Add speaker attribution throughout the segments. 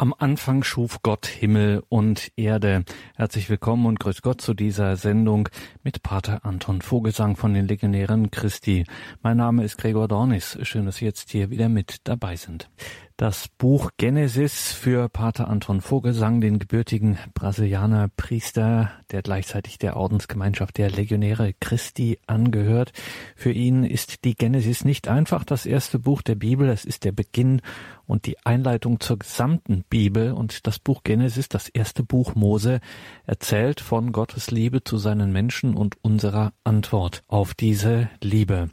Speaker 1: Am Anfang schuf Gott Himmel und Erde. Herzlich willkommen und grüß Gott zu dieser Sendung mit Pater Anton Vogelsang von den Legionären Christi. Mein Name ist Gregor Dornis. Schön, dass Sie jetzt hier wieder mit dabei sind. Das Buch Genesis für Pater Anton Vogelsang, den gebürtigen Brasilianer Priester, der gleichzeitig der Ordensgemeinschaft der Legionäre Christi angehört. Für ihn ist die Genesis nicht einfach das erste Buch der Bibel, es ist der Beginn und die Einleitung zur gesamten Bibel und das Buch Genesis, das erste Buch Mose, erzählt von Gottes Liebe zu seinen Menschen und unserer Antwort auf diese Liebe.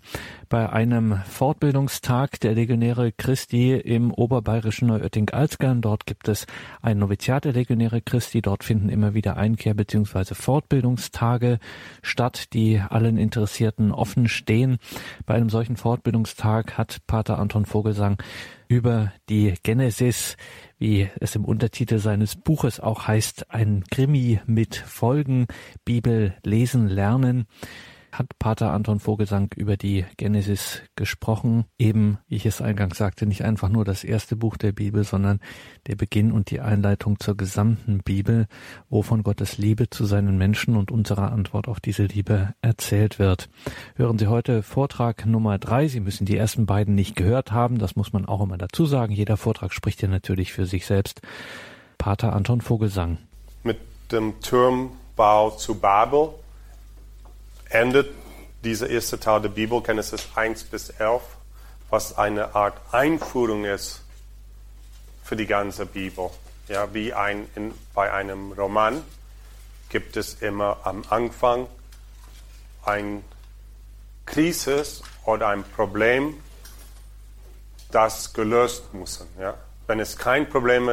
Speaker 1: Bei einem Fortbildungstag der Legionäre Christi im oberbayerischen Neuötting-Alzgern, dort gibt es ein Noviziat der Legionäre Christi, dort finden immer wieder Einkehr- bzw. Fortbildungstage statt, die allen Interessierten offen stehen. Bei einem solchen Fortbildungstag hat Pater Anton Vogelsang über die Genesis, wie es im Untertitel seines Buches auch heißt, ein Krimi mit Folgen, Bibel lesen, lernen hat Pater Anton Vogelsang über die Genesis gesprochen. Eben, wie ich es eingangs sagte, nicht einfach nur das erste Buch der Bibel, sondern der Beginn und die Einleitung zur gesamten Bibel, wo von Gottes Liebe zu seinen Menschen und unserer Antwort auf diese Liebe erzählt wird. Hören Sie heute Vortrag Nummer drei. Sie müssen die ersten beiden nicht gehört haben. Das muss man auch immer dazu sagen. Jeder Vortrag spricht ja natürlich für sich selbst. Pater Anton Vogelsang.
Speaker 2: Mit dem Turmbau zu Babel endet dieser erste Teil der Bibel, Genesis 1 bis 11, was eine Art Einführung ist für die ganze Bibel. Ja, wie ein, in, bei einem Roman gibt es immer am Anfang ein Krise oder ein Problem, das gelöst muss. Ja? Wenn es kein Problem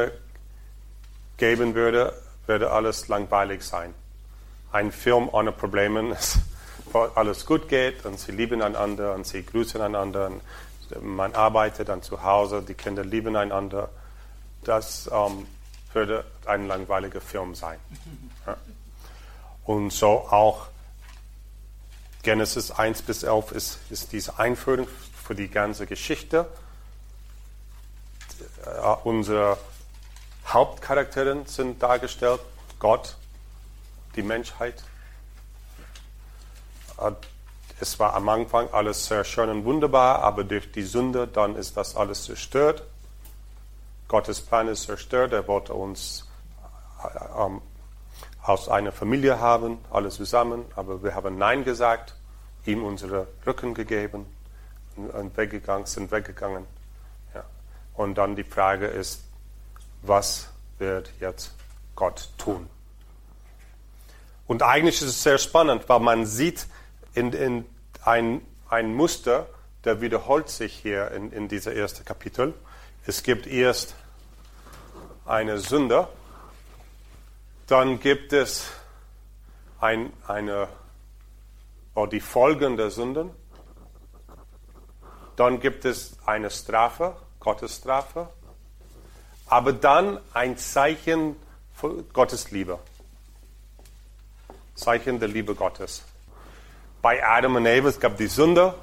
Speaker 2: geben würde, würde alles langweilig sein. Ein Film ohne Probleme ist alles gut geht und sie lieben einander und sie grüßen einander. man arbeitet dann zu Hause, die Kinder lieben einander. Das ähm, würde ein langweiliger Film sein. Ja. Und so auch Genesis 1 bis 11 ist, ist diese Einführung für die ganze Geschichte. Uh, unsere Hauptcharaktere sind dargestellt. Gott, die Menschheit, es war am Anfang alles sehr schön und wunderbar, aber durch die Sünde dann ist das alles zerstört. Gottes Plan ist zerstört. Er wollte uns ähm, aus einer Familie haben, alle zusammen, aber wir haben Nein gesagt, ihm unsere Rücken gegeben und weggegangen, sind weggegangen. Ja. Und dann die Frage ist, was wird jetzt Gott tun? Und eigentlich ist es sehr spannend, weil man sieht, in, in ein, ein Muster, der wiederholt sich hier in, in dieser ersten Kapitel. Es gibt erst eine Sünde, dann gibt es ein, eine, oder die Folgen der Sünden, dann gibt es eine Strafe, Gottes Strafe, aber dann ein Zeichen Gottes Liebe. Zeichen der Liebe Gottes bei Adam und Eva, es gab die Sünde.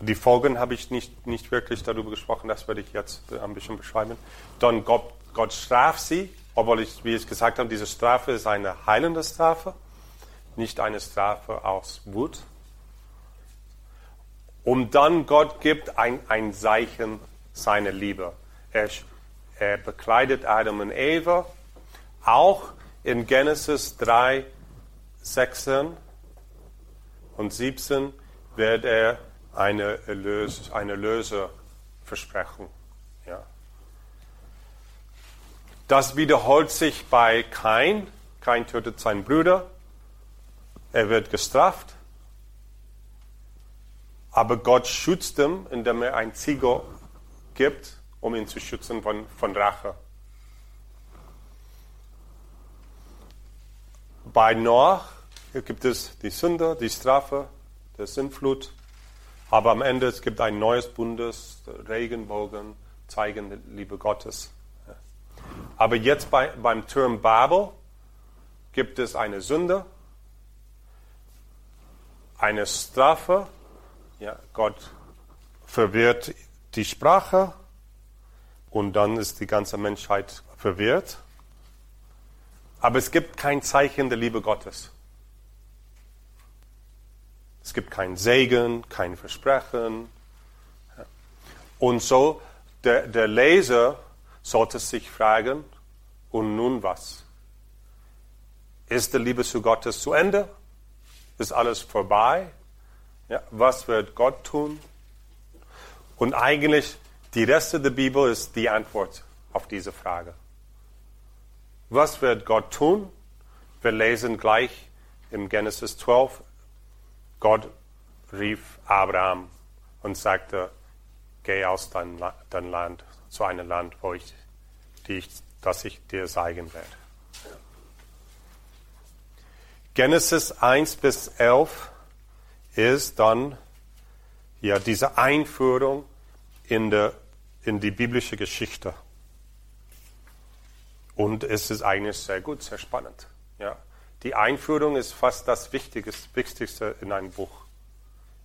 Speaker 2: Die Folgen habe ich nicht, nicht wirklich darüber gesprochen, das werde ich jetzt ein bisschen beschreiben. Dann Gott, Gott straft sie, obwohl ich, wie ich gesagt habe, diese Strafe ist eine heilende Strafe, nicht eine Strafe aus Wut. Und dann Gott gibt ein, ein Zeichen seiner Liebe. Er, er bekleidet Adam und Eva, auch in Genesis 3, 16 und 17 wird er eine, Erlös, eine Löse versprechen. Ja. Das wiederholt sich bei Kain. Kain tötet seinen Bruder. Er wird gestraft. Aber Gott schützt ihn, indem er ein Ziegel gibt, um ihn zu schützen von, von Rache. Bei Noach hier gibt es die Sünde, die Strafe, der Sintflut. Aber am Ende es gibt ein neues Bundes, Regenbogen, zeigen die Liebe Gottes. Aber jetzt bei, beim Turm Babel gibt es eine Sünde, eine Strafe. Ja, Gott verwirrt die Sprache. und dann ist die ganze Menschheit verwirrt. Aber es gibt kein Zeichen der Liebe Gottes. Es gibt kein Segen, kein Versprechen. Und so, der, der Leser sollte sich fragen, und nun was? Ist die Liebe zu Gottes zu Ende? Ist alles vorbei? Ja, was wird Gott tun? Und eigentlich, die Reste der Bibel ist die Antwort auf diese Frage. Was wird Gott tun? Wir lesen gleich im Genesis 12, Gott rief Abraham und sagte, geh aus deinem Land zu einem Land, wo ich, ich, das ich dir zeigen werde. Genesis 1 bis 11 ist dann ja diese Einführung in, der, in die biblische Geschichte. Und es ist eigentlich sehr gut, sehr spannend. Ja. Die Einführung ist fast das Wichtigste in einem Buch,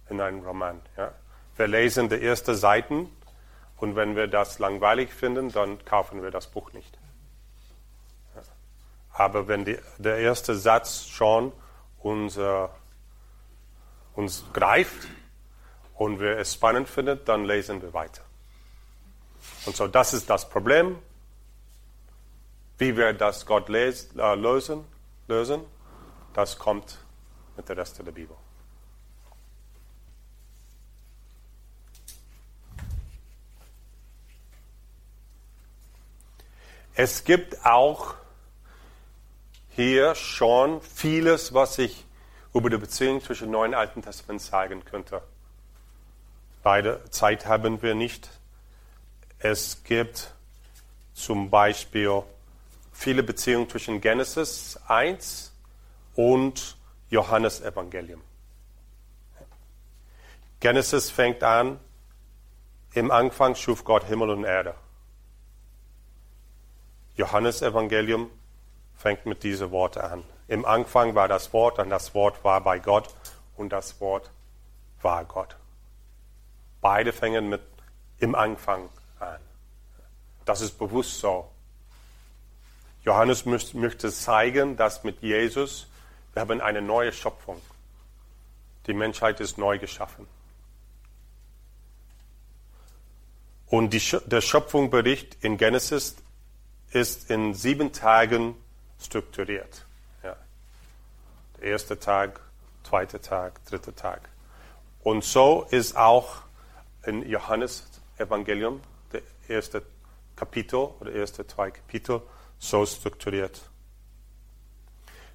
Speaker 2: in einem Roman. Ja. Wir lesen die ersten Seiten und wenn wir das langweilig finden, dann kaufen wir das Buch nicht. Ja. Aber wenn die, der erste Satz schon unser, uns greift und wir es spannend finden, dann lesen wir weiter. Und so, das ist das Problem. Wie wir das Gott les, äh, lösen, lösen, das kommt mit der Rest der Bibel. Es gibt auch hier schon vieles, was ich über die Beziehung zwischen Neuen und Alten Testament sagen könnte. Leider Zeit haben wir nicht. Es gibt zum Beispiel viele Beziehungen zwischen Genesis 1 und Johannes Evangelium. Genesis fängt an, im Anfang schuf Gott Himmel und Erde. Johannes Evangelium fängt mit diesen Worten an. Im Anfang war das Wort und das Wort war bei Gott und das Wort war Gott. Beide fängen mit im Anfang an. Das ist bewusst so. Johannes möchte zeigen, dass mit Jesus wir haben eine neue Schöpfung. Die Menschheit ist neu geschaffen. Und die, der Schöpfungsbericht in Genesis ist in sieben Tagen strukturiert. Ja. Der erste Tag, zweiter Tag, dritter Tag. Und so ist auch in Johannes Evangelium, der erste Kapitel oder erste zwei Kapitel, so strukturiert.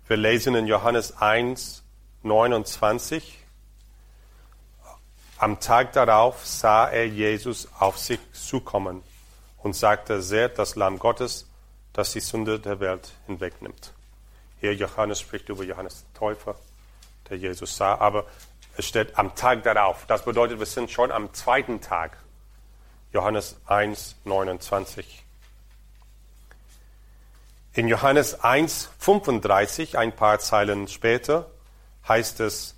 Speaker 2: Wir lesen in Johannes 1, 29. Am Tag darauf sah er Jesus auf sich zukommen und sagte, seht das Lamm Gottes, das die Sünde der Welt hinwegnimmt. Hier Johannes spricht über Johannes den Täufer, der Jesus sah, aber es steht am Tag darauf. Das bedeutet, wir sind schon am zweiten Tag. Johannes 1, 29. In Johannes 1, 35, ein paar Zeilen später, heißt es,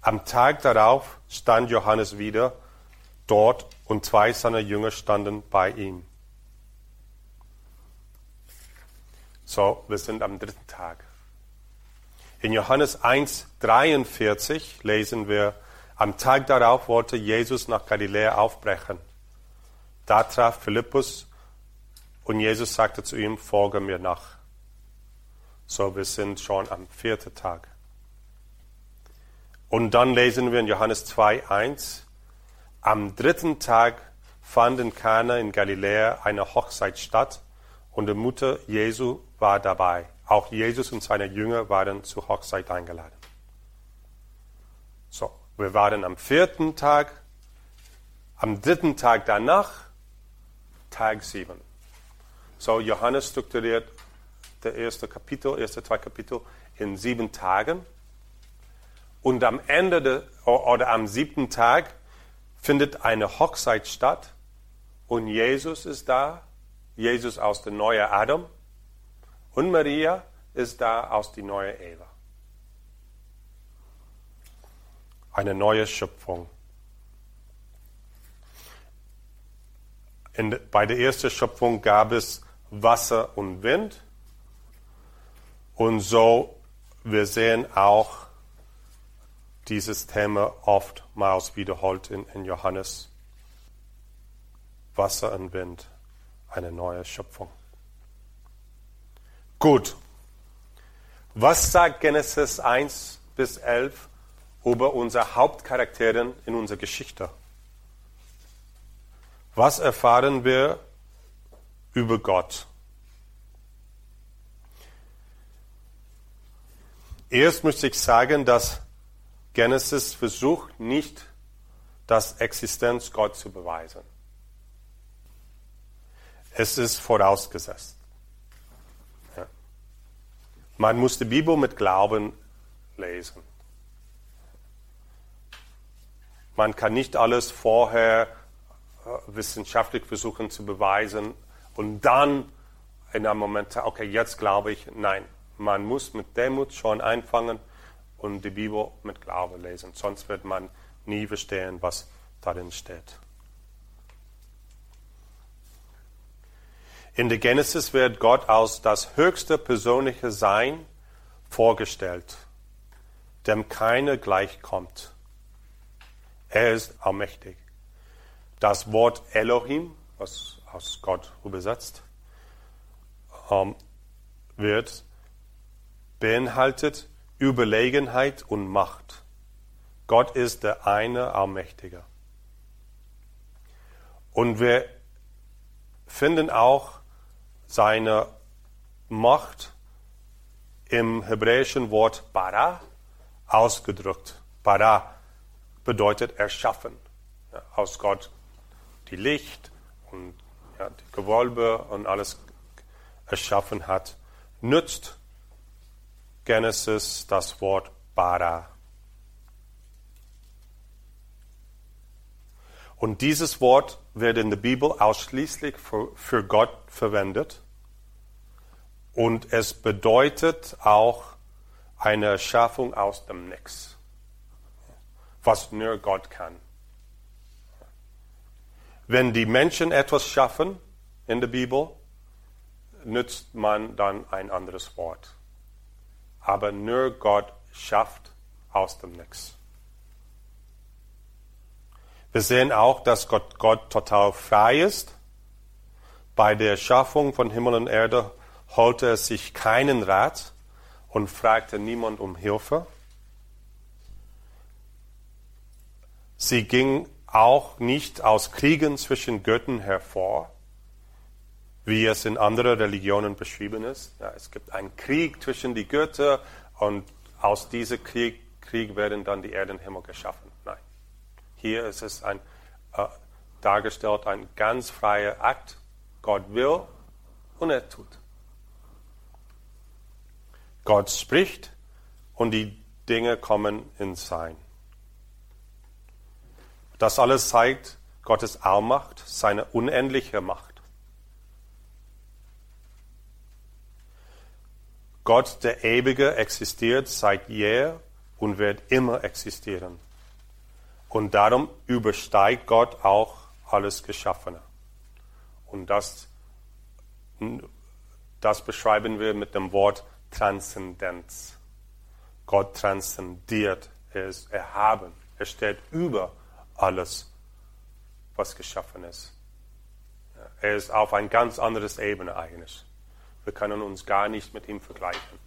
Speaker 2: am Tag darauf stand Johannes wieder dort und zwei seiner Jünger standen bei ihm. So, wir sind am dritten Tag. In Johannes 1, 43 lesen wir, am Tag darauf wollte Jesus nach Galiläa aufbrechen. Da traf Philippus und Jesus sagte zu ihm, folge mir nach. So, wir sind schon am vierten Tag. Und dann lesen wir in Johannes 2, 1, am dritten Tag fand in Kana in Galiläa eine Hochzeit statt und die Mutter Jesu war dabei. Auch Jesus und seine Jünger waren zur Hochzeit eingeladen. So, wir waren am vierten Tag, am dritten Tag danach, Tag sieben. So, Johannes strukturiert das erste Kapitel, erste zwei Kapitel in sieben Tagen. Und am Ende de, oder am siebten Tag findet eine Hochzeit statt und Jesus ist da, Jesus aus der neuen Adam und Maria ist da aus der neuen Eva. Eine neue Schöpfung. in, bei der ersten Schöpfung gab es Wasser und Wind. Und so, wir sehen auch dieses Thema oftmals wiederholt in, in Johannes. Wasser und Wind, eine neue Schöpfung. Gut. Was sagt Genesis 1 bis 11 über unsere Hauptcharakteren in unserer Geschichte? Was erfahren wir über Gott? Erst möchte ich sagen, dass Genesis versucht nicht, das Existenz Gott zu beweisen. Es ist vorausgesetzt. Ja. Man muss die Bibel mit Glauben lesen. Man kann nicht alles vorher wissenschaftlich versuchen zu beweisen und dann in einem Moment, okay, jetzt glaube ich, nein, man muss mit Demut schon anfangen und die Bibel mit Glaube lesen, sonst wird man nie verstehen, was darin steht. In der Genesis wird Gott als das höchste persönliche Sein vorgestellt, dem keiner gleichkommt. Er ist allmächtig. Das Wort Elohim, was aus Gott übersetzt ähm, wird, beinhaltet Überlegenheit und Macht. Gott ist der eine Allmächtige. Und wir finden auch seine Macht im hebräischen Wort bara ausgedrückt. Bara bedeutet erschaffen. aus Gott die Licht und ja, die Gewölbe und alles erschaffen hat, nützt Genesis das Wort Bara. Und dieses Wort wird in der Bibel ausschließlich für, für Gott verwendet. Und es bedeutet auch eine Erschaffung aus dem Nix, was nur Gott kann. Wenn die Menschen etwas schaffen in der Bibel, nützt man dann ein anderes Wort. Aber nur Gott schafft aus dem Nichts. Wir sehen auch, dass Gott, Gott total frei ist. Bei der Schaffung von Himmel und Erde holte er sich keinen Rat und fragte niemand um Hilfe. Sie ging auch nicht aus Kriegen zwischen Göttern hervor, wie es in anderen Religionen beschrieben ist. Ja, es gibt einen Krieg zwischen die Götter und aus diesem Krieg, Krieg werden dann die Erde und Himmel geschaffen. Nein. Hier ist es ein, äh, dargestellt ein ganz freier Akt. Gott will und er tut. Gott spricht und die Dinge kommen ins Sein. Das alles zeigt Gottes Allmacht, seine unendliche Macht. Gott, der Ewige, existiert seit jeher und wird immer existieren. Und darum übersteigt Gott auch alles Geschaffene. Und das, das beschreiben wir mit dem Wort Transzendenz. Gott transzendiert, er ist erhaben, er steht über alles, was geschaffen ist. Er ist auf ein ganz anderes Ebene eigentlich. Wir können uns gar nicht mit ihm vergleichen.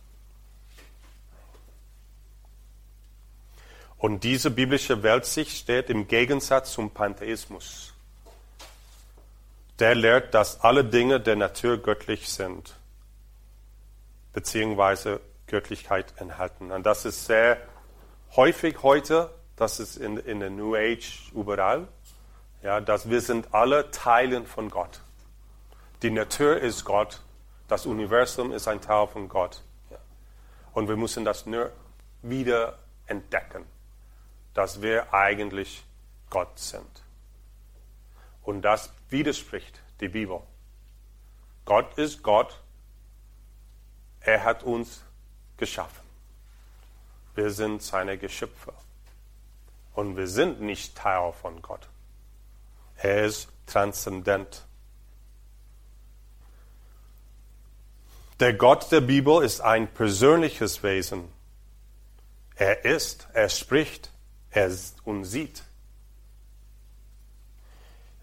Speaker 2: Und diese biblische Weltsicht steht im Gegensatz zum Pantheismus. Der lehrt, dass alle Dinge der Natur göttlich sind, beziehungsweise Göttlichkeit enthalten. Und das ist sehr häufig heute das ist in, in der New Age überall, ja, dass wir sind alle Teilen von Gott. Die Natur ist Gott, das Universum ist ein Teil von Gott. Und wir müssen das nur wieder entdecken, dass wir eigentlich Gott sind. Und das widerspricht die Bibel. Gott ist Gott. Er hat uns geschaffen. Wir sind seine Geschöpfe. Und wir sind nicht Teil von Gott. Er ist transzendent. Der Gott der Bibel ist ein persönliches Wesen. Er ist, er spricht, er und sieht.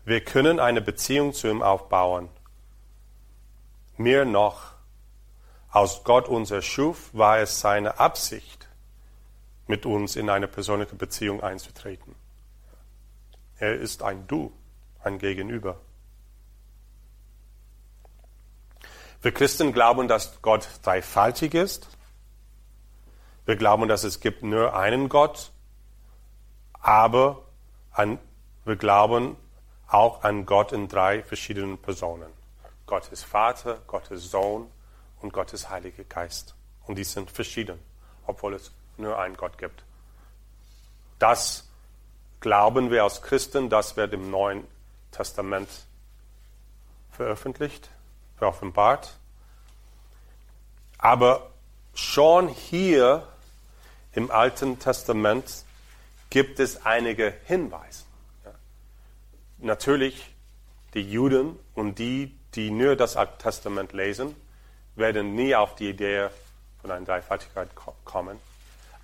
Speaker 2: Wir können eine Beziehung zu ihm aufbauen. Mehr noch, aus Gott unser Schuf war es seine Absicht, mit uns in eine persönliche Beziehung einzutreten. Er ist ein Du, ein Gegenüber. Wir Christen glauben, dass Gott dreifaltig ist. Wir glauben, dass es gibt nur einen Gott, aber an, wir glauben auch an Gott in drei verschiedenen Personen. Gott ist Vater, Gott ist Sohn und Gott ist Heiliger Geist. Und die sind verschieden, obwohl es nur einen Gott gibt. Das glauben wir als Christen, das wird im Neuen Testament veröffentlicht offenbart. Aber schon hier im Alten Testament gibt es einige Hinweise. Natürlich, die Juden und die, die nur das Alte Testament lesen, werden nie auf die Idee von einer Dreifaltigkeit kommen.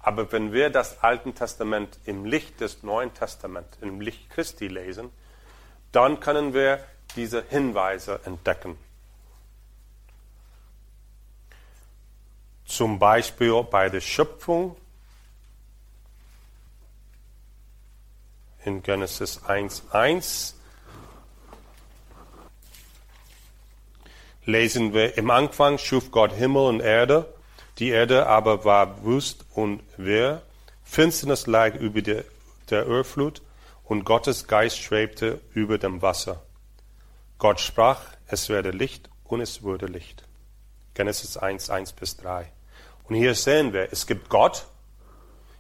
Speaker 2: Aber wenn wir das Alte Testament im Licht des Neuen Testaments, im Licht Christi lesen, dann können wir diese Hinweise entdecken. Zum Beispiel bei der Schöpfung in Genesis 1.1 lesen wir, im Anfang schuf Gott Himmel und Erde, die Erde aber war wüst und wirr, Finsternis lag über der, der Urflut und Gottes Geist schwebte über dem Wasser. Gott sprach, es werde Licht und es wurde Licht. Genesis 1, 1 bis 3. Und hier sehen wir, es gibt Gott.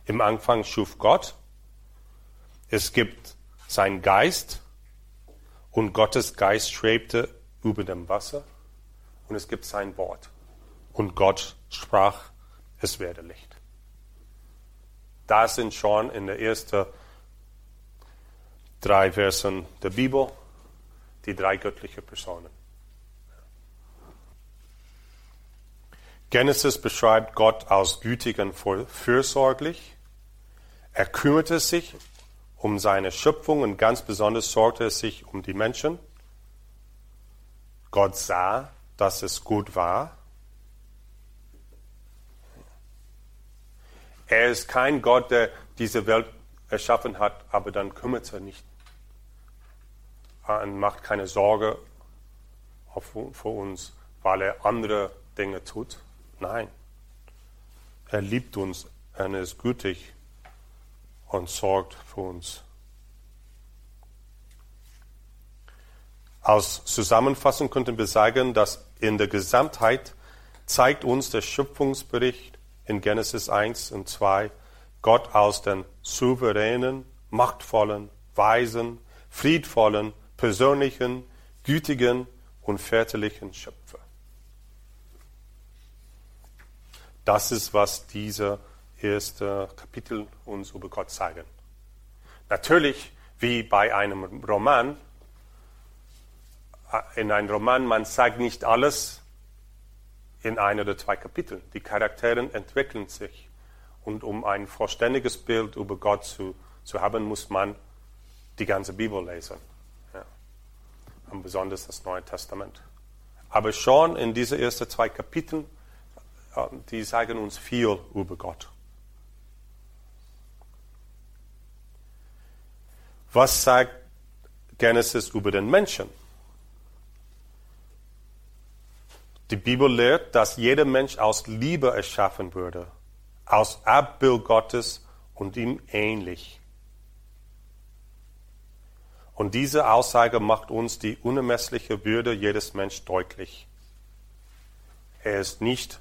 Speaker 2: Im Anfang schuf Gott. Es gibt sein Geist. Und Gottes Geist schwebte über dem Wasser. Und es gibt sein Wort. Und Gott sprach, es werde Licht. Das sind schon in den ersten drei Versen der Bibel die drei göttlichen Personen. Genesis beschreibt Gott als gütig und fürsorglich. Er kümmerte sich um seine Schöpfung und ganz besonders sorgte er sich um die Menschen. Gott sah, dass es gut war. Er ist kein Gott, der diese Welt erschaffen hat, aber dann kümmert er nicht und macht keine Sorge vor uns, weil er andere Dinge tut. Nein. Er liebt uns, er ist gütig und sorgt für uns. Als Zusammenfassung könnten wir sagen, dass in der Gesamtheit zeigt uns der Schöpfungsbericht in Genesis 1 und 2 Gott als den souveränen, machtvollen, weisen, friedvollen, persönlichen, gütigen und väterlichen Schöpfer. Das ist, was diese erste Kapitel uns über Gott sagen. Natürlich, wie bei einem Roman, äh, in einem Roman, man sagt nicht alles in ein oder zwei Kapiteln. Die Charaktere entwickeln sich. Und um ein vollständiges Bild über Gott zu, zu haben, muss man die ganze Bibel lesen. Ja. Und besonders das Neue Testament. Aber schon in diese ersten zwei Kapiteln die sagen uns viel über Gott. Was sagt Genesis über den Menschen? Die Bibel lehrt, dass jeder Mensch aus Liebe erschaffen wurde, aus Abbild Gottes und ihm ähnlich. Und diese Aussage macht uns die unermessliche Würde jedes Menschen deutlich. Er ist nicht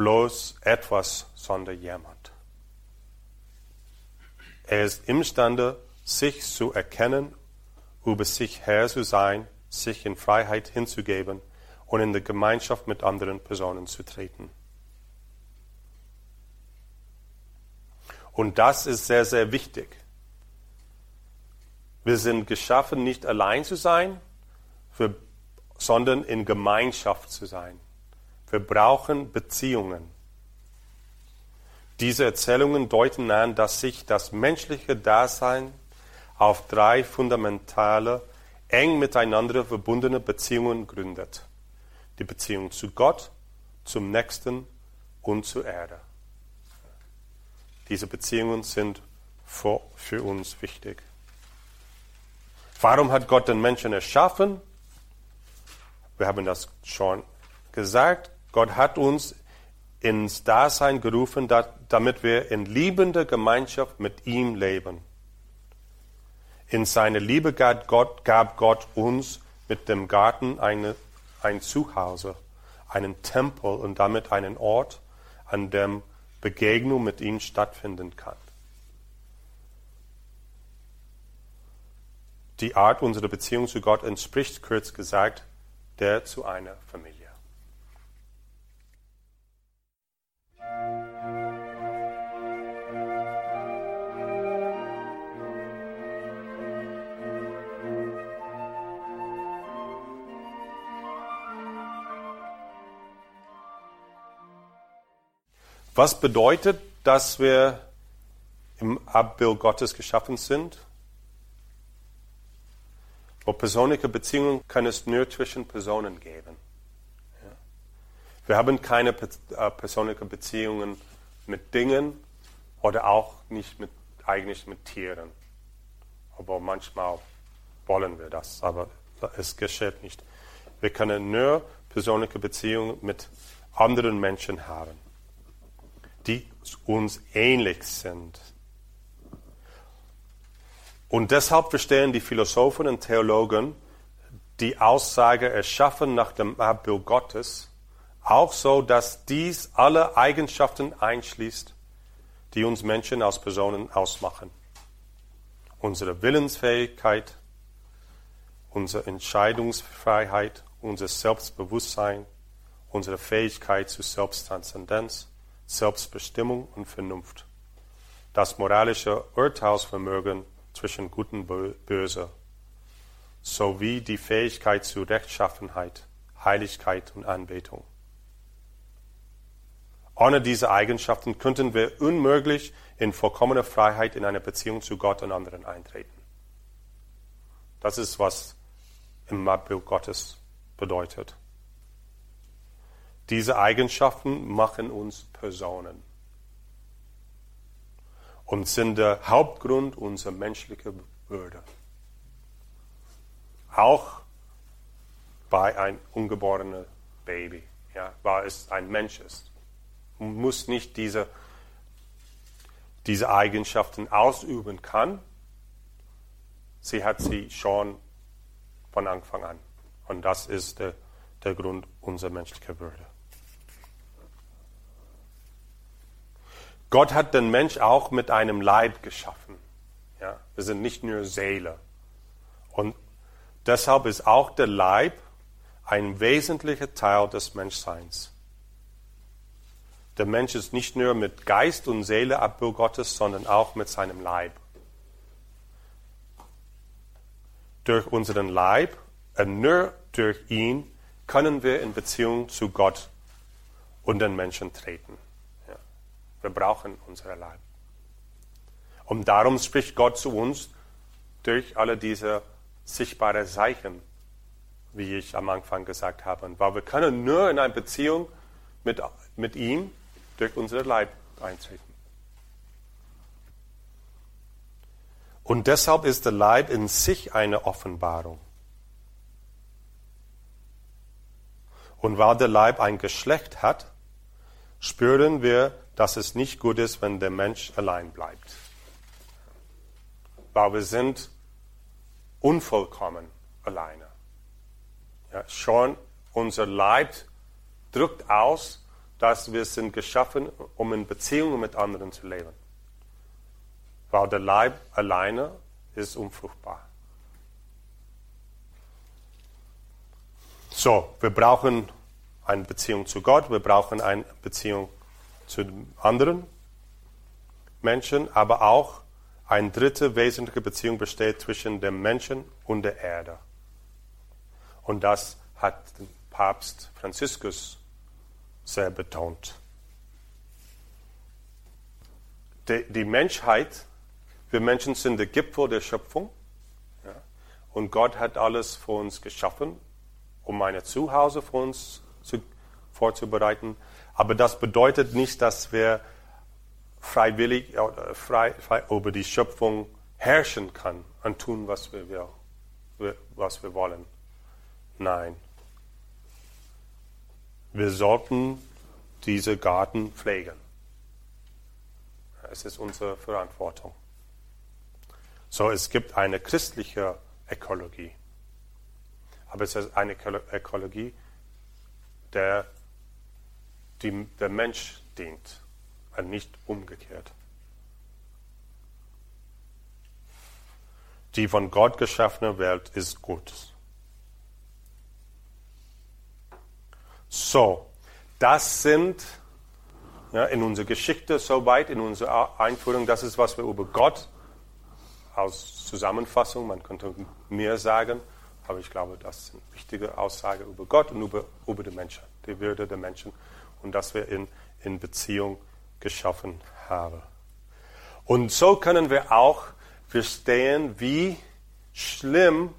Speaker 2: bloß etwas, sondern jemand. Er ist imstande, sich zu erkennen, über sich Herr zu sein, sich in Freiheit hinzugeben und in der Gemeinschaft mit anderen Personen zu treten. Und das ist sehr, sehr wichtig. Wir sind geschaffen, nicht allein zu sein, sondern in Gemeinschaft zu sein. Wir brauchen Beziehungen. Diese Erzählungen deuten an, dass sich das menschliche Dasein auf drei fundamentale, eng miteinander verbundene Beziehungen gründet. Die Beziehung zu Gott, zum Nächsten und zur Erde. Diese Beziehungen sind für uns wichtig. Warum hat Gott den Menschen erschaffen? Wir haben das schon gesagt. Gott hat uns ins Dasein gerufen, damit wir in liebender Gemeinschaft mit ihm leben. In seiner Liebe gab Gott, uns mit dem Garten eine, ein Zuhause, einen Tempel und damit einen Ort, an dem Begegnung mit ihm stattfinden kann. Die Art unserer Beziehung zu Gott entspricht, kurz gesagt, der zu einer Familie. Was bedeutet, dass wir im Abbild Gottes geschaffen sind? Wo persönliche Beziehungen kann es nur zwischen Personen geben. Wir haben keine äh, persönlichen Beziehungen mit Dingen oder auch nicht mit, eigentlich mit Tieren. Aber manchmal wollen wir das, aber es geschieht nicht. Wir können nur persönliche Beziehungen mit anderen Menschen haben die uns ähnlich sind. Und deshalb verstehen die Philosophen und Theologen die Aussage erschaffen nach dem Abbild Gottes auch so, dass dies alle Eigenschaften einschließt, die uns Menschen als Personen ausmachen. Unsere Willensfähigkeit, unsere Entscheidungsfreiheit, unser Selbstbewusstsein, unsere Fähigkeit zur Selbsttranszendenz, Selbstbestimmung und Vernunft, das moralische Urteilsvermögen zwischen Gut und Böse, sowie die Fähigkeit zu Rechtschaffenheit, Heiligkeit und Anbetung. Ohne diese Eigenschaften könnten wir unmöglich in vollkommener Freiheit in eine Beziehung zu Gott und anderen eintreten. Das ist, was im Abbild Gottes bedeutet. Diese Eigenschaften machen uns Personen und sind der Hauptgrund unserer menschlichen Würde. Auch bei einem ungeborenen Baby, ja, weil es ein Mensch ist. Man muss nicht diese, diese Eigenschaften ausüben kann. Sie hat sie schon von Anfang an. Und das ist der, der Grund unserer menschlichen Würde. Gott hat den Mensch auch mit einem Leib geschaffen. Ja, wir sind nicht nur Seele. Und deshalb ist auch der Leib ein wesentlicher Teil des Menschseins. Der Mensch ist nicht nur mit Geist und Seele Abbild Gottes, sondern auch mit seinem Leib. Durch unseren Leib, und äh, nur durch ihn, können wir in Beziehung zu Gott und den Menschen treten. Wir brauchen unsere Leib. Und darum spricht Gott zu uns durch alle diese sichtbaren Zeichen, wie ich am Anfang gesagt habe. Weil wir können nur in eine Beziehung mit, mit ihm durch unsere Leib eintreten. Und deshalb ist der Leib in sich eine Offenbarung. Und weil der Leib ein Geschlecht hat, spüren wir dass es nicht gut ist, wenn der Mensch allein bleibt. Weil wir sind unvollkommen alleine. Ja, schon unser Leib drückt aus, dass wir sind geschaffen, um in Beziehungen mit anderen zu leben. Weil der Leib alleine ist unfruchtbar. So, wir brauchen eine Beziehung zu Gott, wir brauchen eine Beziehung zu anderen Menschen, aber auch eine dritte wesentliche Beziehung besteht zwischen dem Menschen und der Erde. Und das hat Papst Franziskus sehr betont. Die, Menschheit, wir Menschen sind der Gipfel der Schöpfung. Ja, und Gott hat alles für uns geschaffen, um ein Zuhause für uns zu, vorzubereiten. Aber das bedeutet nicht, dass wir freiwillig äh, frei, frei über die Schöpfung herrschen können und tun, was wir, will, was wir wollen. Nein. Wir sollten diese Garten pflegen. Es ist unsere Verantwortung. So, es gibt eine christliche Ökologie. Aber es ist eine Ökologie, der die, der Mensch dient und nicht umgekehrt. Die von Gott geschaffene Welt ist gut. So, das sind ja, in unserer Geschichte soweit, in unserer Einführung, das ist, was wir über Gott aus Zusammenfassung, man könnte mehr sagen, aber ich glaube, das sind wichtige Aussagen über Gott und über, über die Menschen, die Würde der Menschen und dass wir in, in Beziehung geschaffen haben. Und so können wir auch verstehen, wie schlimm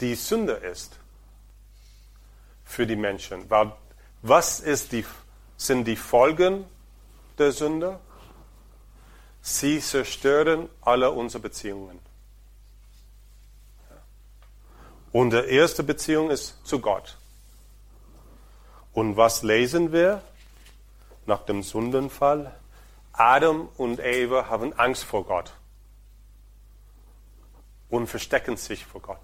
Speaker 2: die Sünde ist für die Menschen. Weil was ist die, sind die Folgen der Sünde? Sie zerstören alle unsere Beziehungen. Und die erste Beziehung ist zu Gott. Und was lesen wir nach dem Sündenfall? Adam und Eva haben Angst vor Gott und verstecken sich vor Gott.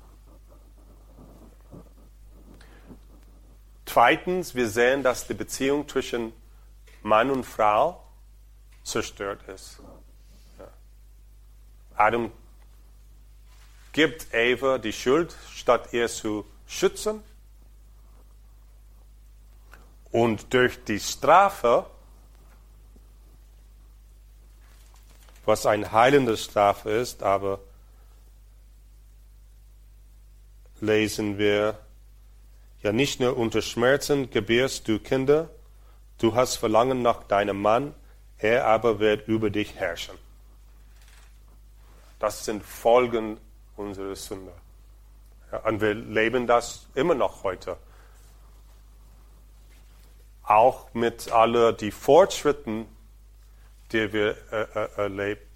Speaker 2: Zweitens, wir sehen, dass die Beziehung zwischen Mann und Frau zerstört ist. Adam gibt Eva die Schuld, statt ihr zu schützen. Und durch die Strafe, was eine heilende Strafe ist, aber lesen wir, ja nicht nur unter Schmerzen gebärst du Kinder, du hast Verlangen nach deinem Mann, er aber wird über dich herrschen. Das sind Folgen unserer Sünde. Ja, und wir leben das immer noch heute. Auch mit all die Fortschritten, die wir äh, äh, erlebt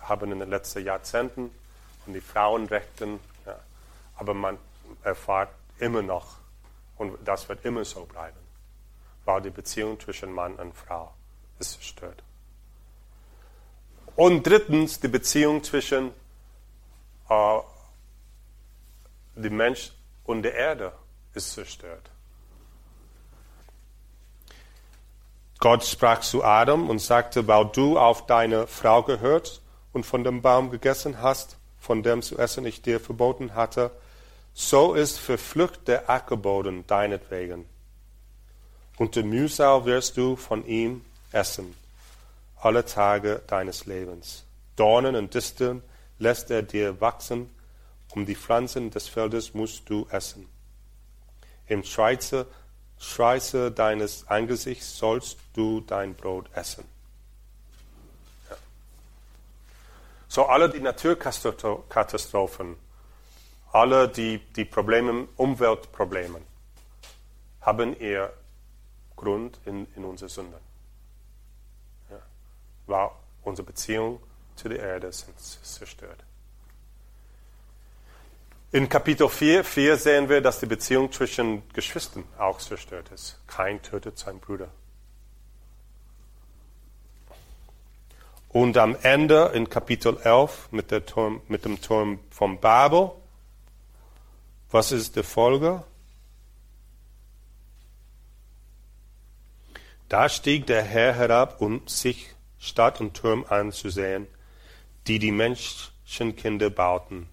Speaker 2: haben in den letzten Jahrzehnten und die Frauenrechten. Ja. Aber man erfahrt immer noch, und das wird immer so bleiben, weil die Beziehung zwischen Mann und Frau ist zerstört. Und drittens die Beziehung zwischen äh, dem Mensch und der Erde ist zerstört. Gott sprach zu Adam und sagte, weil du auf deine Frau gehört und von dem Baum gegessen hast, von dem zu essen ich dir verboten hatte, so ist verflucht der Ackerboden deinetwegen. Und die Mühsal wirst du von ihm essen, alle Tage deines Lebens. Dornen und Disteln lässt er dir wachsen, um die Pflanzen des Feldes musst du essen. Im Schweizer, Schweiße deines Angesichts sollst du dein Brot essen. Ja. So alle die Naturkatastrophen, alle die, die Probleme, Umweltprobleme, haben ihr Grund in, in unserer Sünde. Ja. Weil unsere Beziehung zu der Erde zerstört. In Kapitel 4, 4 sehen wir, dass die Beziehung zwischen Geschwistern auch zerstört ist. Kein tötet seinen Bruder. Und am Ende in Kapitel 11 mit, Turm, mit dem Turm von Babel was ist die Folge? Da stieg der Herr herab, um sich Stadt und Turm anzusehen, die die Menschenkinder bauten.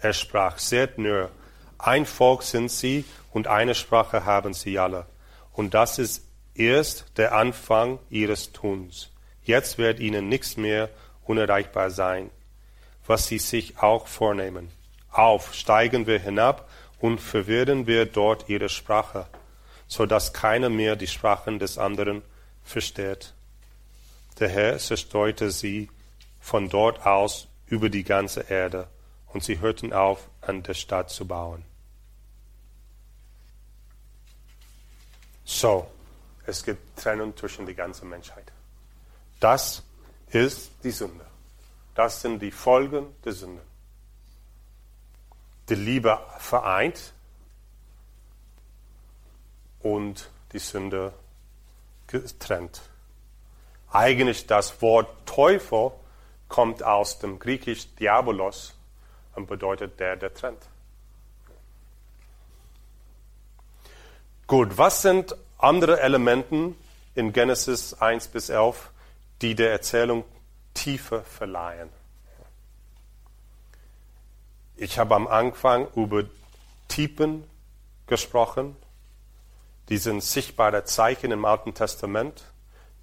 Speaker 2: Er sprach, seht nur, ein Volk sind sie und eine Sprache haben sie alle. Und das ist erst der Anfang ihres Tuns. Jetzt wird ihnen nichts mehr unerreichbar sein, was sie sich auch vornehmen. Auf, steigen wir hinab und verwirren wir dort ihre Sprache. so dass keiner mehr die Sprachen des anderen versteht. Der Herr zerstreute sie von dort aus über die ganze Erde, und sie hörten auf, an der Stadt zu bauen. So, es gibt Trennung zwischen der ganzen Menschheit. Das ist die Sünde. Das sind die Folgen der Sünde. Die Liebe vereint und die Sünde getrennt. Eigentlich das Wort Teufel kommt aus dem Griechisch Diabolos bedeutet der, der trennt. Gut, was sind andere Elemente in Genesis 1 bis 11, die der Erzählung Tiefe verleihen? Ich habe am Anfang über Typen gesprochen. Die sind sichtbare Zeichen im Alten Testament,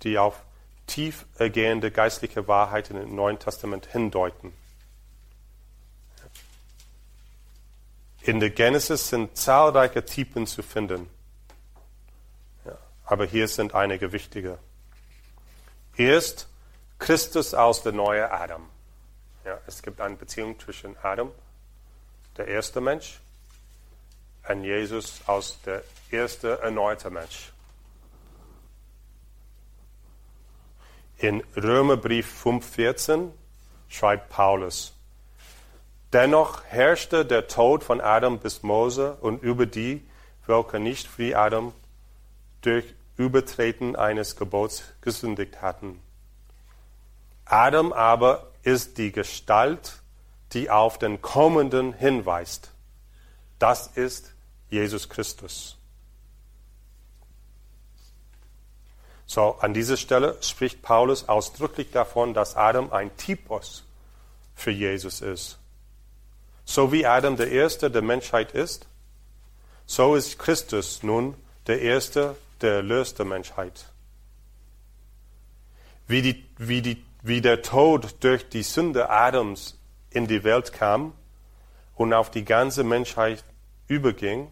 Speaker 2: die auf tiefergehende geistliche Wahrheiten im Neuen Testament hindeuten. In der Genesis sind zahlreiche Typen zu finden. Ja, aber hier sind einige wichtige. Erst Christus aus der neue Adam. Ja, es gibt eine Beziehung zwischen Adam, der erste Mensch, und Jesus aus der erste erneute Mensch. In Römerbrief 5,14 schreibt Paulus, Dennoch herrschte der Tod von Adam bis Mose und über die, welche nicht wie Adam durch Übertreten eines Gebots gesündigt hatten. Adam aber ist die Gestalt, die auf den Kommenden hinweist. Das ist Jesus Christus. So, an dieser Stelle spricht Paulus ausdrücklich davon, dass Adam ein Typus für Jesus ist. So wie Adam der Erste der Menschheit ist, so ist Christus nun der Erste der Erlös der Menschheit. Wie, die, wie, die, wie der Tod durch die Sünde Adams in die Welt kam und auf die ganze Menschheit überging,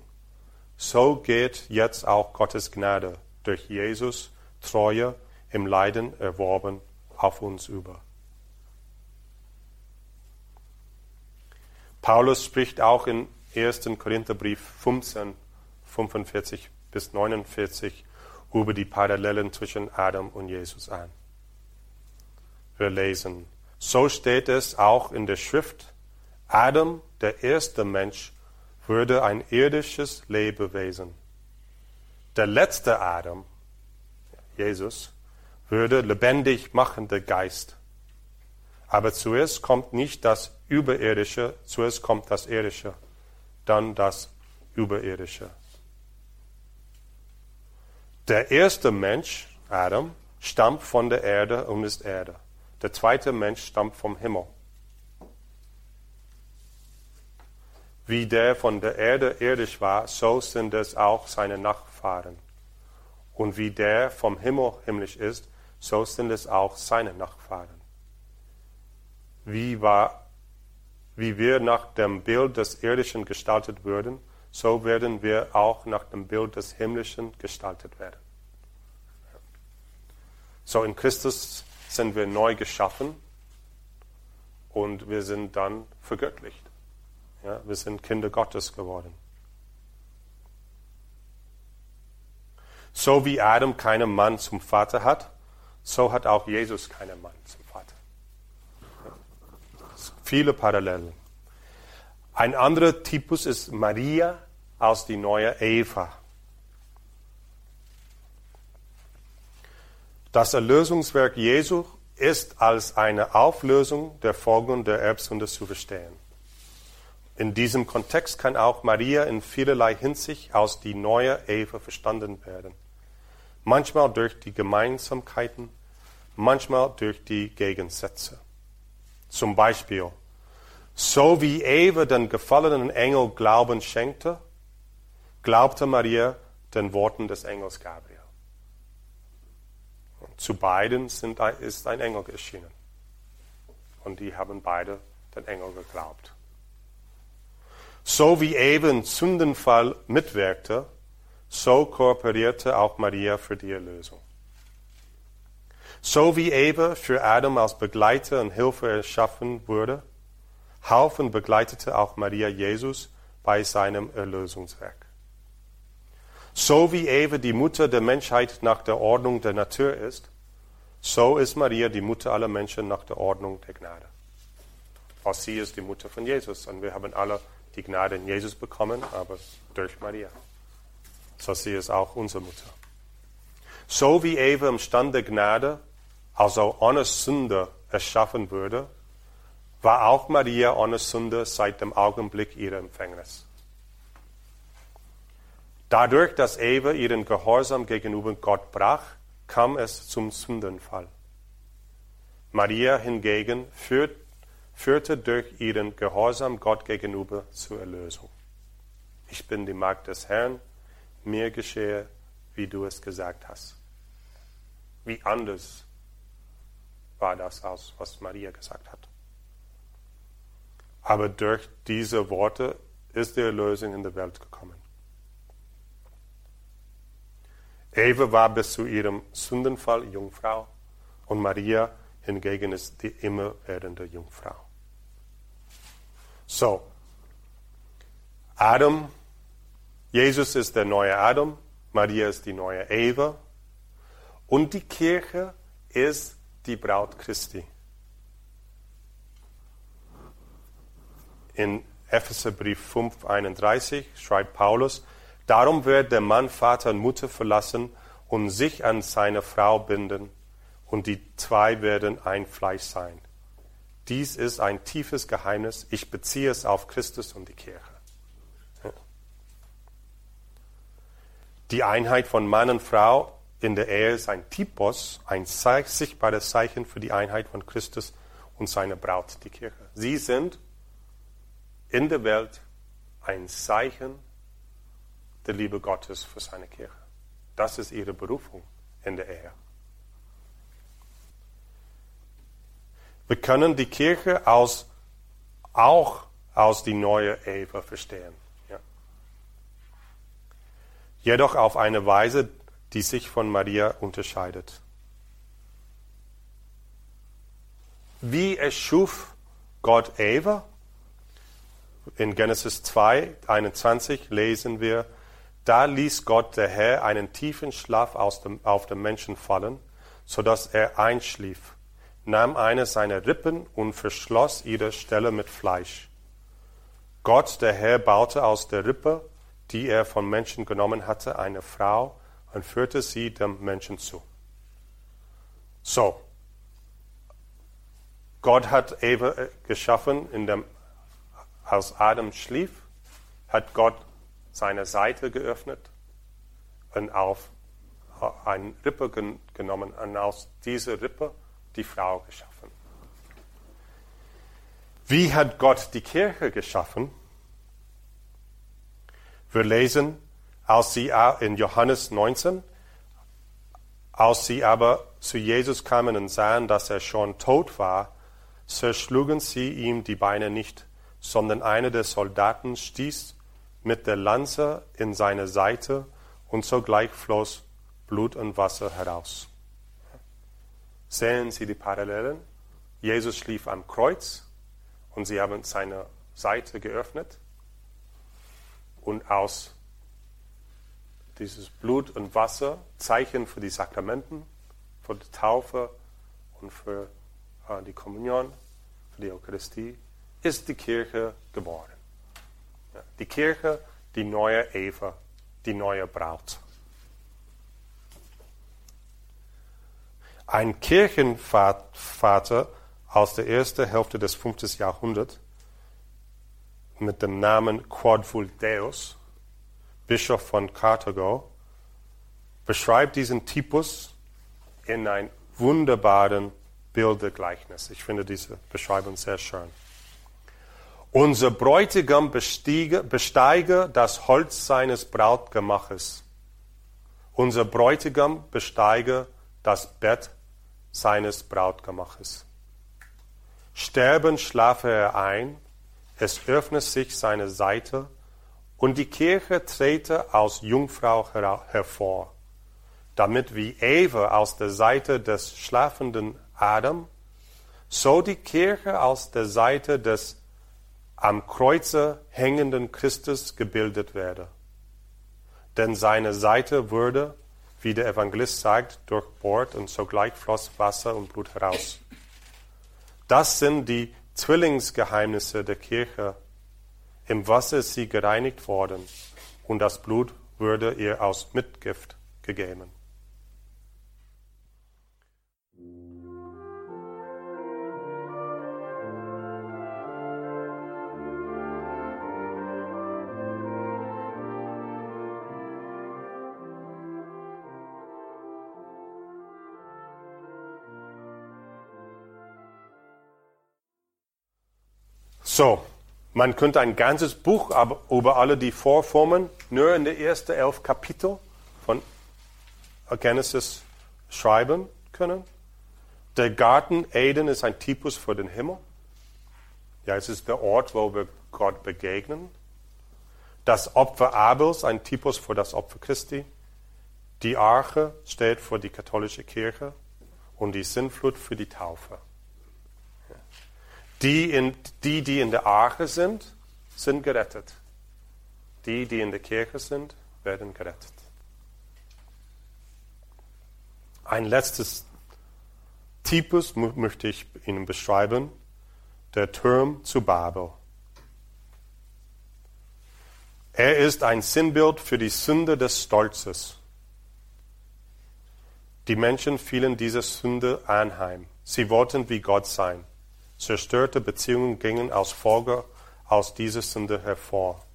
Speaker 2: so geht jetzt auch Gottes Gnade durch Jesus Treue im Leiden erworben auf uns über. Paulus spricht auch in 1. Korintherbrief 15, 45 bis 49 über die Parallelen zwischen Adam und Jesus an. Wir lesen, so steht es auch in der Schrift, Adam, der erste Mensch, wurde ein irdisches Lebewesen. Der letzte Adam, Jesus, würde lebendig machender Geist. Aber zuerst kommt nicht das Überirdische, zuerst kommt das Irdische, dann das Überirdische. Der erste Mensch, Adam, stammt von der Erde und ist Erde. Der zweite Mensch stammt vom Himmel. Wie der von der Erde irdisch war, so sind es auch seine Nachfahren. Und wie der vom Himmel himmlisch ist, so sind es auch seine Nachfahren. Wie, war, wie wir nach dem Bild des Irdischen gestaltet wurden, so werden wir auch nach dem Bild des Himmlischen gestaltet werden. So in Christus sind wir neu geschaffen und wir sind dann vergöttlicht. Ja, wir sind Kinder Gottes geworden. So wie Adam keinen Mann zum Vater hat, so hat auch Jesus keinen Mann zum. Viele Parallelen. Ein anderer Typus ist Maria aus die neue Eva. Das Erlösungswerk Jesu ist als eine Auflösung der Folgen der Erbsünde zu verstehen. In diesem Kontext kann auch Maria in vielerlei Hinsicht als die neue Eva verstanden werden. Manchmal durch die Gemeinsamkeiten, manchmal durch die Gegensätze. Zum Beispiel, so wie Eva den gefallenen Engel Glauben schenkte, glaubte Maria den Worten des Engels Gabriel. Und zu beiden sind, ist ein Engel erschienen. Und die haben beide den Engel geglaubt. So wie Eva im Sündenfall mitwirkte, so kooperierte auch Maria für die Erlösung. So wie Eva für Adam als Begleiter und Hilfe erschaffen wurde, half begleitete auch Maria Jesus bei seinem Erlösungswerk. So wie Eva die Mutter der Menschheit nach der Ordnung der Natur ist, so ist Maria die Mutter aller Menschen nach der Ordnung der Gnade. Auch sie ist die Mutter von Jesus und wir haben alle die Gnade in Jesus bekommen, aber durch Maria. So sie ist auch unsere Mutter. So wie Eva im Stand der Gnade, also ohne Sünde, erschaffen wurde, war auch Maria ohne Sünde seit dem Augenblick ihrer Empfängnis. Dadurch, dass Eva ihren Gehorsam gegenüber Gott brach, kam es zum Sündenfall. Maria hingegen führt, führte durch ihren Gehorsam Gott gegenüber zur Erlösung. Ich bin die Magd des Herrn, mir geschehe, wie du es gesagt hast. Wie anders war das aus, was Maria gesagt hat. Aber durch diese Worte ist die Erlösung in die Welt gekommen. Eva war bis zu ihrem Sündenfall Jungfrau und Maria hingegen ist die immerwährende Jungfrau. So, Adam, Jesus ist der neue Adam, Maria ist die neue Eva und die Kirche ist die Braut Christi. In Epheserbrief 5, 31 schreibt Paulus, Darum wird der Mann Vater und Mutter verlassen und sich an seine Frau binden, und die zwei werden ein Fleisch sein. Dies ist ein tiefes Geheimnis. Ich beziehe es auf Christus und die Kirche. Die Einheit von Mann und Frau in der Ehe ist ein Typos, ein sichtbares Zeichen für die Einheit von Christus und seiner Braut, die Kirche. Sie sind in der Welt ein Zeichen der Liebe Gottes für seine Kirche. Das ist ihre Berufung in der Ehe. Wir können die Kirche aus, auch aus die neue Eva verstehen. Ja. Jedoch auf eine Weise, die sich von Maria unterscheidet. Wie erschuf Gott Eva? In Genesis 2, 21 lesen wir, da ließ Gott der Herr einen tiefen Schlaf dem, auf den Menschen fallen, so dass er einschlief, nahm eine seiner Rippen und verschloss ihre Stelle mit Fleisch. Gott, der Herr, baute aus der Rippe, die er vom Menschen genommen hatte, eine Frau und führte sie dem Menschen zu. So, Gott hat Eva äh, geschaffen, in dem, als Adam schlief, hat Gott seine Seite geöffnet und auf eine Rippe genommen und aus dieser Rippe die Frau geschaffen. Wie hat Gott die Kirche geschaffen? Wir lesen, als sie in Johannes 19, als sie aber zu Jesus kamen und sahen, dass er schon tot war, zerschlugen sie ihm die Beine nicht, sondern einer der Soldaten stieß mit der Lanze in seine Seite und sogleich floss Blut und Wasser heraus. Sehen Sie die Parallelen? Jesus schlief am Kreuz und sie haben seine Seite geöffnet und aus dieses Blut und Wasser, Zeichen für die Sakramenten, für die Taufe und für äh, die Kommunion, für die Eucharistie, ist die Kirche geboren. Die Kirche, die neue Eva, die neue Braut. Ein Kirchenvater aus der ersten Hälfte des 5. Jahrhunderts mit dem Namen Quadvuldeus, Bischof von Karthago, beschreibt diesen Typus in ein wunderbaren Bildergleichnis. Ich finde diese Beschreibung sehr schön. Unser Bräutigam bestiege, besteige das Holz seines Brautgemaches. Unser Bräutigam besteige das Bett seines Brautgemaches. Sterben schlafe er ein, es öffne sich seine Seite Und die Kirche trete aus Jungfrau hervor, damit wie Eva aus der Seite des schlafenden Adam, so die Kirche aus der Seite des am Kreuze hängenden Christus gebildet werde. Denn seine Seite wurde, wie der Evangelist sagt, durchbohrt und sogleich floss Wasser und Blut heraus. Das sind die Zwillingsgeheimnisse der Kirche. Im Wasser ist sie gereinigt worden und das Blut wurde ihr aus Mitgift gegeben. So, man könnte ein ganzes Buch über alle die Vorformen nur in den ersten elf Kapitel von Genesis schreiben können. Der Garten Eden ist ein Typus für den Himmel. Ja, es ist der Ort, wo wir Gott begegnen. Das Opfer Abels, ein Typus für das Opfer Christi. Die Arche steht für die katholische Kirche und die Sinnflut für die Taufe. Die, in, die, die in der Arche sind, sind gerettet. Die, die in der Kirche sind, werden gerettet. Ein letztes Typus möchte ich Ihnen beschreiben, der Turm zu Babel. Er ist ein Sinnbild für die Sünde des Stolzes. Die Menschen fielen dieser Sünde anheim. Sie wollten wie Gott sein. Zerstörte Beziehungen gingen als Folge aus dieser Sünde hervor.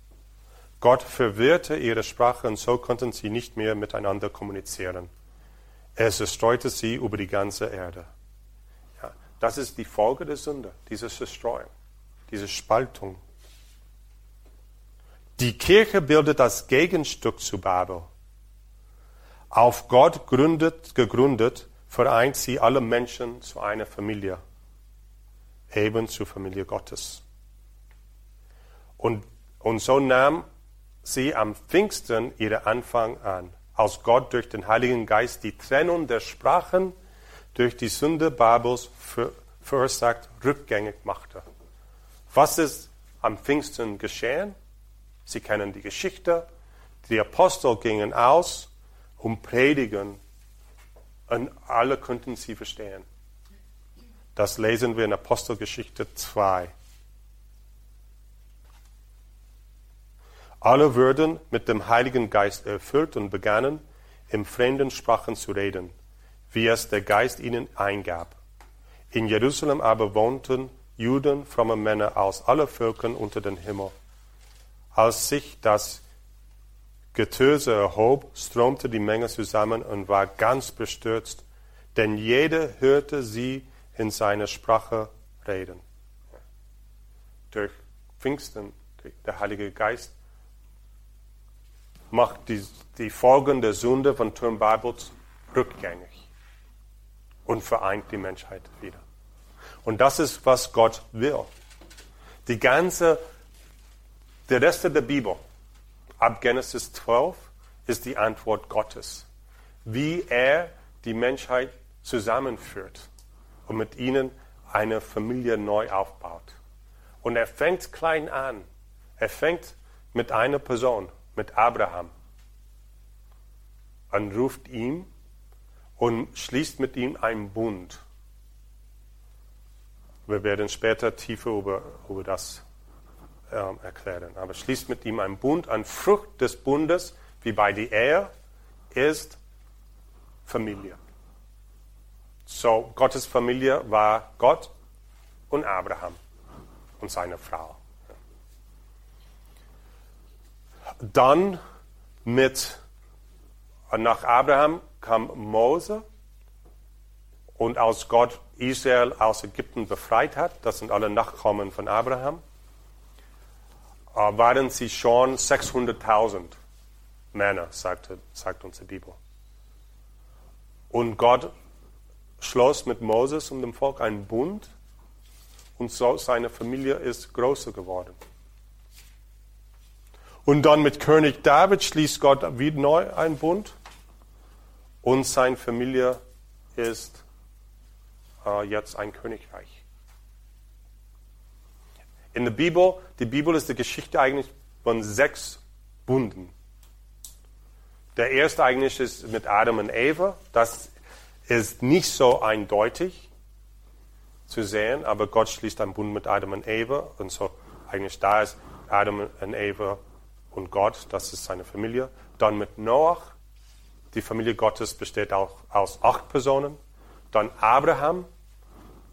Speaker 2: Gott verwirrte ihre Sprache und so konnten sie nicht mehr miteinander kommunizieren. Er zerstreute sie über die ganze Erde. Ja, das ist die Folge der Sünde, diese Zerstreuung, diese Spaltung. Die Kirche bildet das Gegenstück zu Babel. Auf Gott gründet, gegründet vereint sie alle Menschen zu einer Familie eben zur Familie Gottes. Und, und so nahm sie am Pfingsten ihren Anfang an, als Gott durch den Heiligen Geist die Trennung der Sprachen durch die Sünde Babels verursacht rückgängig machte. Was ist am Pfingsten geschehen? Sie kennen die Geschichte. Die Apostel gingen aus und predigen und alle konnten sie verstehen. Das lesen wir in Apostelgeschichte 2. Alle wurden mit dem Heiligen Geist erfüllt und begannen, in fremden Sprachen zu reden, wie es der Geist ihnen eingab. In Jerusalem aber wohnten Juden, fromme Männer aus aller Völkern unter den Himmel. Als sich das Getöse erhob, strömte die Menge zusammen und war ganz bestürzt, denn jeder hörte sie in seiner Sprache reden. Durch Pfingsten, der Heilige Geist, macht die, die Folgen der Sünde von Turm Bibles rückgängig und vereint die Menschheit wieder. Und das ist, was Gott will. Die ganze, der Rest der Bibel, ab Genesis 12, ist die Antwort Gottes. Wie er die Menschheit zusammenführt und mit ihnen eine Familie neu aufbaut. Und er fängt klein an. Er fängt mit einer Person, mit Abraham, und ruft ihm und schließt mit ihm einen Bund. Wir werden später tiefer über, über das ähm, erklären. Aber schließt mit ihm einen Bund. Eine Frucht des Bundes, wie bei der Ehe, ist Familie. So, Gottes Familie war Gott und Abraham und seine Frau. Dann mit, nach Abraham kam Mose und als Gott Israel aus Ägypten befreit hat, das sind alle Nachkommen von Abraham, äh, waren sie schon 600.000 Männer, sagt, sagt unsere Bibel. Und Gott schloss mit Moses und dem Volk einen Bund und so seine Familie ist größer geworden. Und dann mit König David schließt Gott wieder neu einen Bund. Und seine Familie ist äh, jetzt ein Königreich. In der Bibel, die Bibel ist die Geschichte eigentlich von sechs Bunden. Der erste eigentlich ist mit Adam und Eva. Das ist nicht so eindeutig zu sehen, aber Gott schließt einen Bund mit Adam und Eva. Und so eigentlich da ist Adam und Eva und Gott, das ist seine Familie. Dann mit Noach, die Familie Gottes besteht auch aus acht Personen. Dann Abraham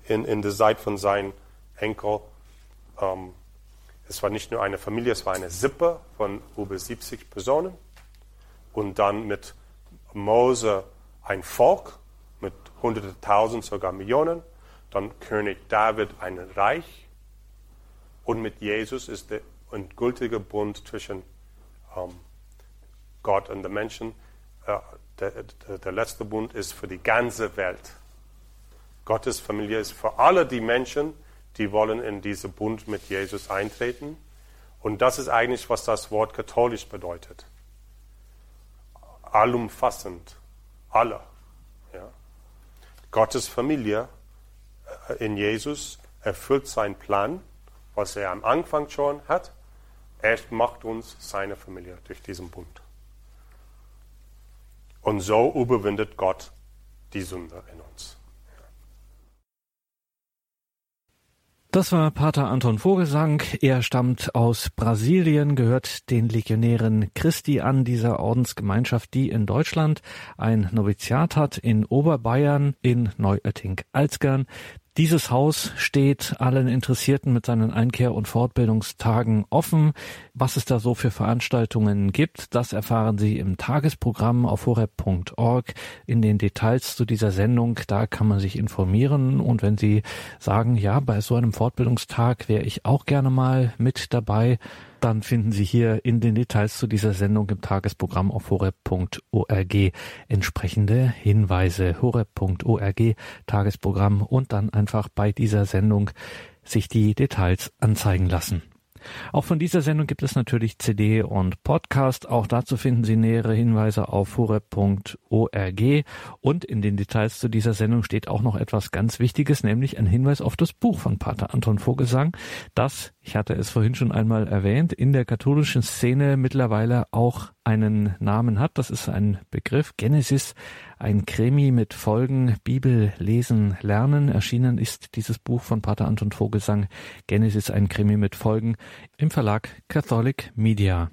Speaker 2: in, in der Zeit von seinem Enkel. Ähm, es war nicht nur eine Familie, es war eine Sippe von über 70 Personen. Und dann mit Mose ein Volk hunderte tausend, sogar Millionen. Dann König David ein Reich. Und mit Jesus ist der endgültige Bund zwischen ähm, Gott und den Menschen. Äh, der, der, der letzte Bund ist für die ganze Welt. Gottes Familie ist für alle die Menschen, die wollen in diesen Bund mit Jesus eintreten. Und das ist eigentlich, was das Wort katholisch bedeutet. Allumfassend. Alle. Gottes Familie äh, in Jesus erfüllt seinen Plan, was er am Anfang schon hat. Er macht uns seine Familie durch diesen Bund. Und so überwindet Gott die Sünde in uns.
Speaker 1: Das war Pater Anton Vogelsang. Er stammt aus Brasilien, gehört den Legionären Christi an, dieser Ordensgemeinschaft, die in Deutschland ein Noviziat hat, in Oberbayern, in Neuötting-Alzgern. Dieses Haus steht allen Interessierten mit seinen Einkehr- und Fortbildungstagen offen. Was es da so für Veranstaltungen gibt, das erfahren Sie im Tagesprogramm auf horeb.org. In den Details zu dieser Sendung, da kann man sich informieren. Und wenn Sie sagen, ja, bei so einem Fortbildungstag wäre ich auch gerne mal mit dabei, dann finden Sie hier in den Details zu dieser Sendung im Tagesprogramm auf horeb.org entsprechende Hinweise. horeb.org Tagesprogramm und dann einfach bei dieser Sendung sich die Details anzeigen lassen. Auch von dieser Sendung gibt es natürlich CD und Podcast. Auch dazu finden Sie nähere Hinweise auf horeb.org. Und in den Details zu dieser Sendung steht auch noch etwas ganz Wichtiges, nämlich ein Hinweis auf das Buch von Pater Anton Vogelsang, das, ich hatte es vorhin schon einmal erwähnt, in der katholischen Szene mittlerweile auch einen Namen hat. Das ist ein Begriff, Genesis, ein Krimi mit Folgen Bibel lesen, lernen. Erschienen ist dieses Buch von Pater Anton Vogelsang, Genesis, ein Krimi mit Folgen, im Verlag Catholic Media.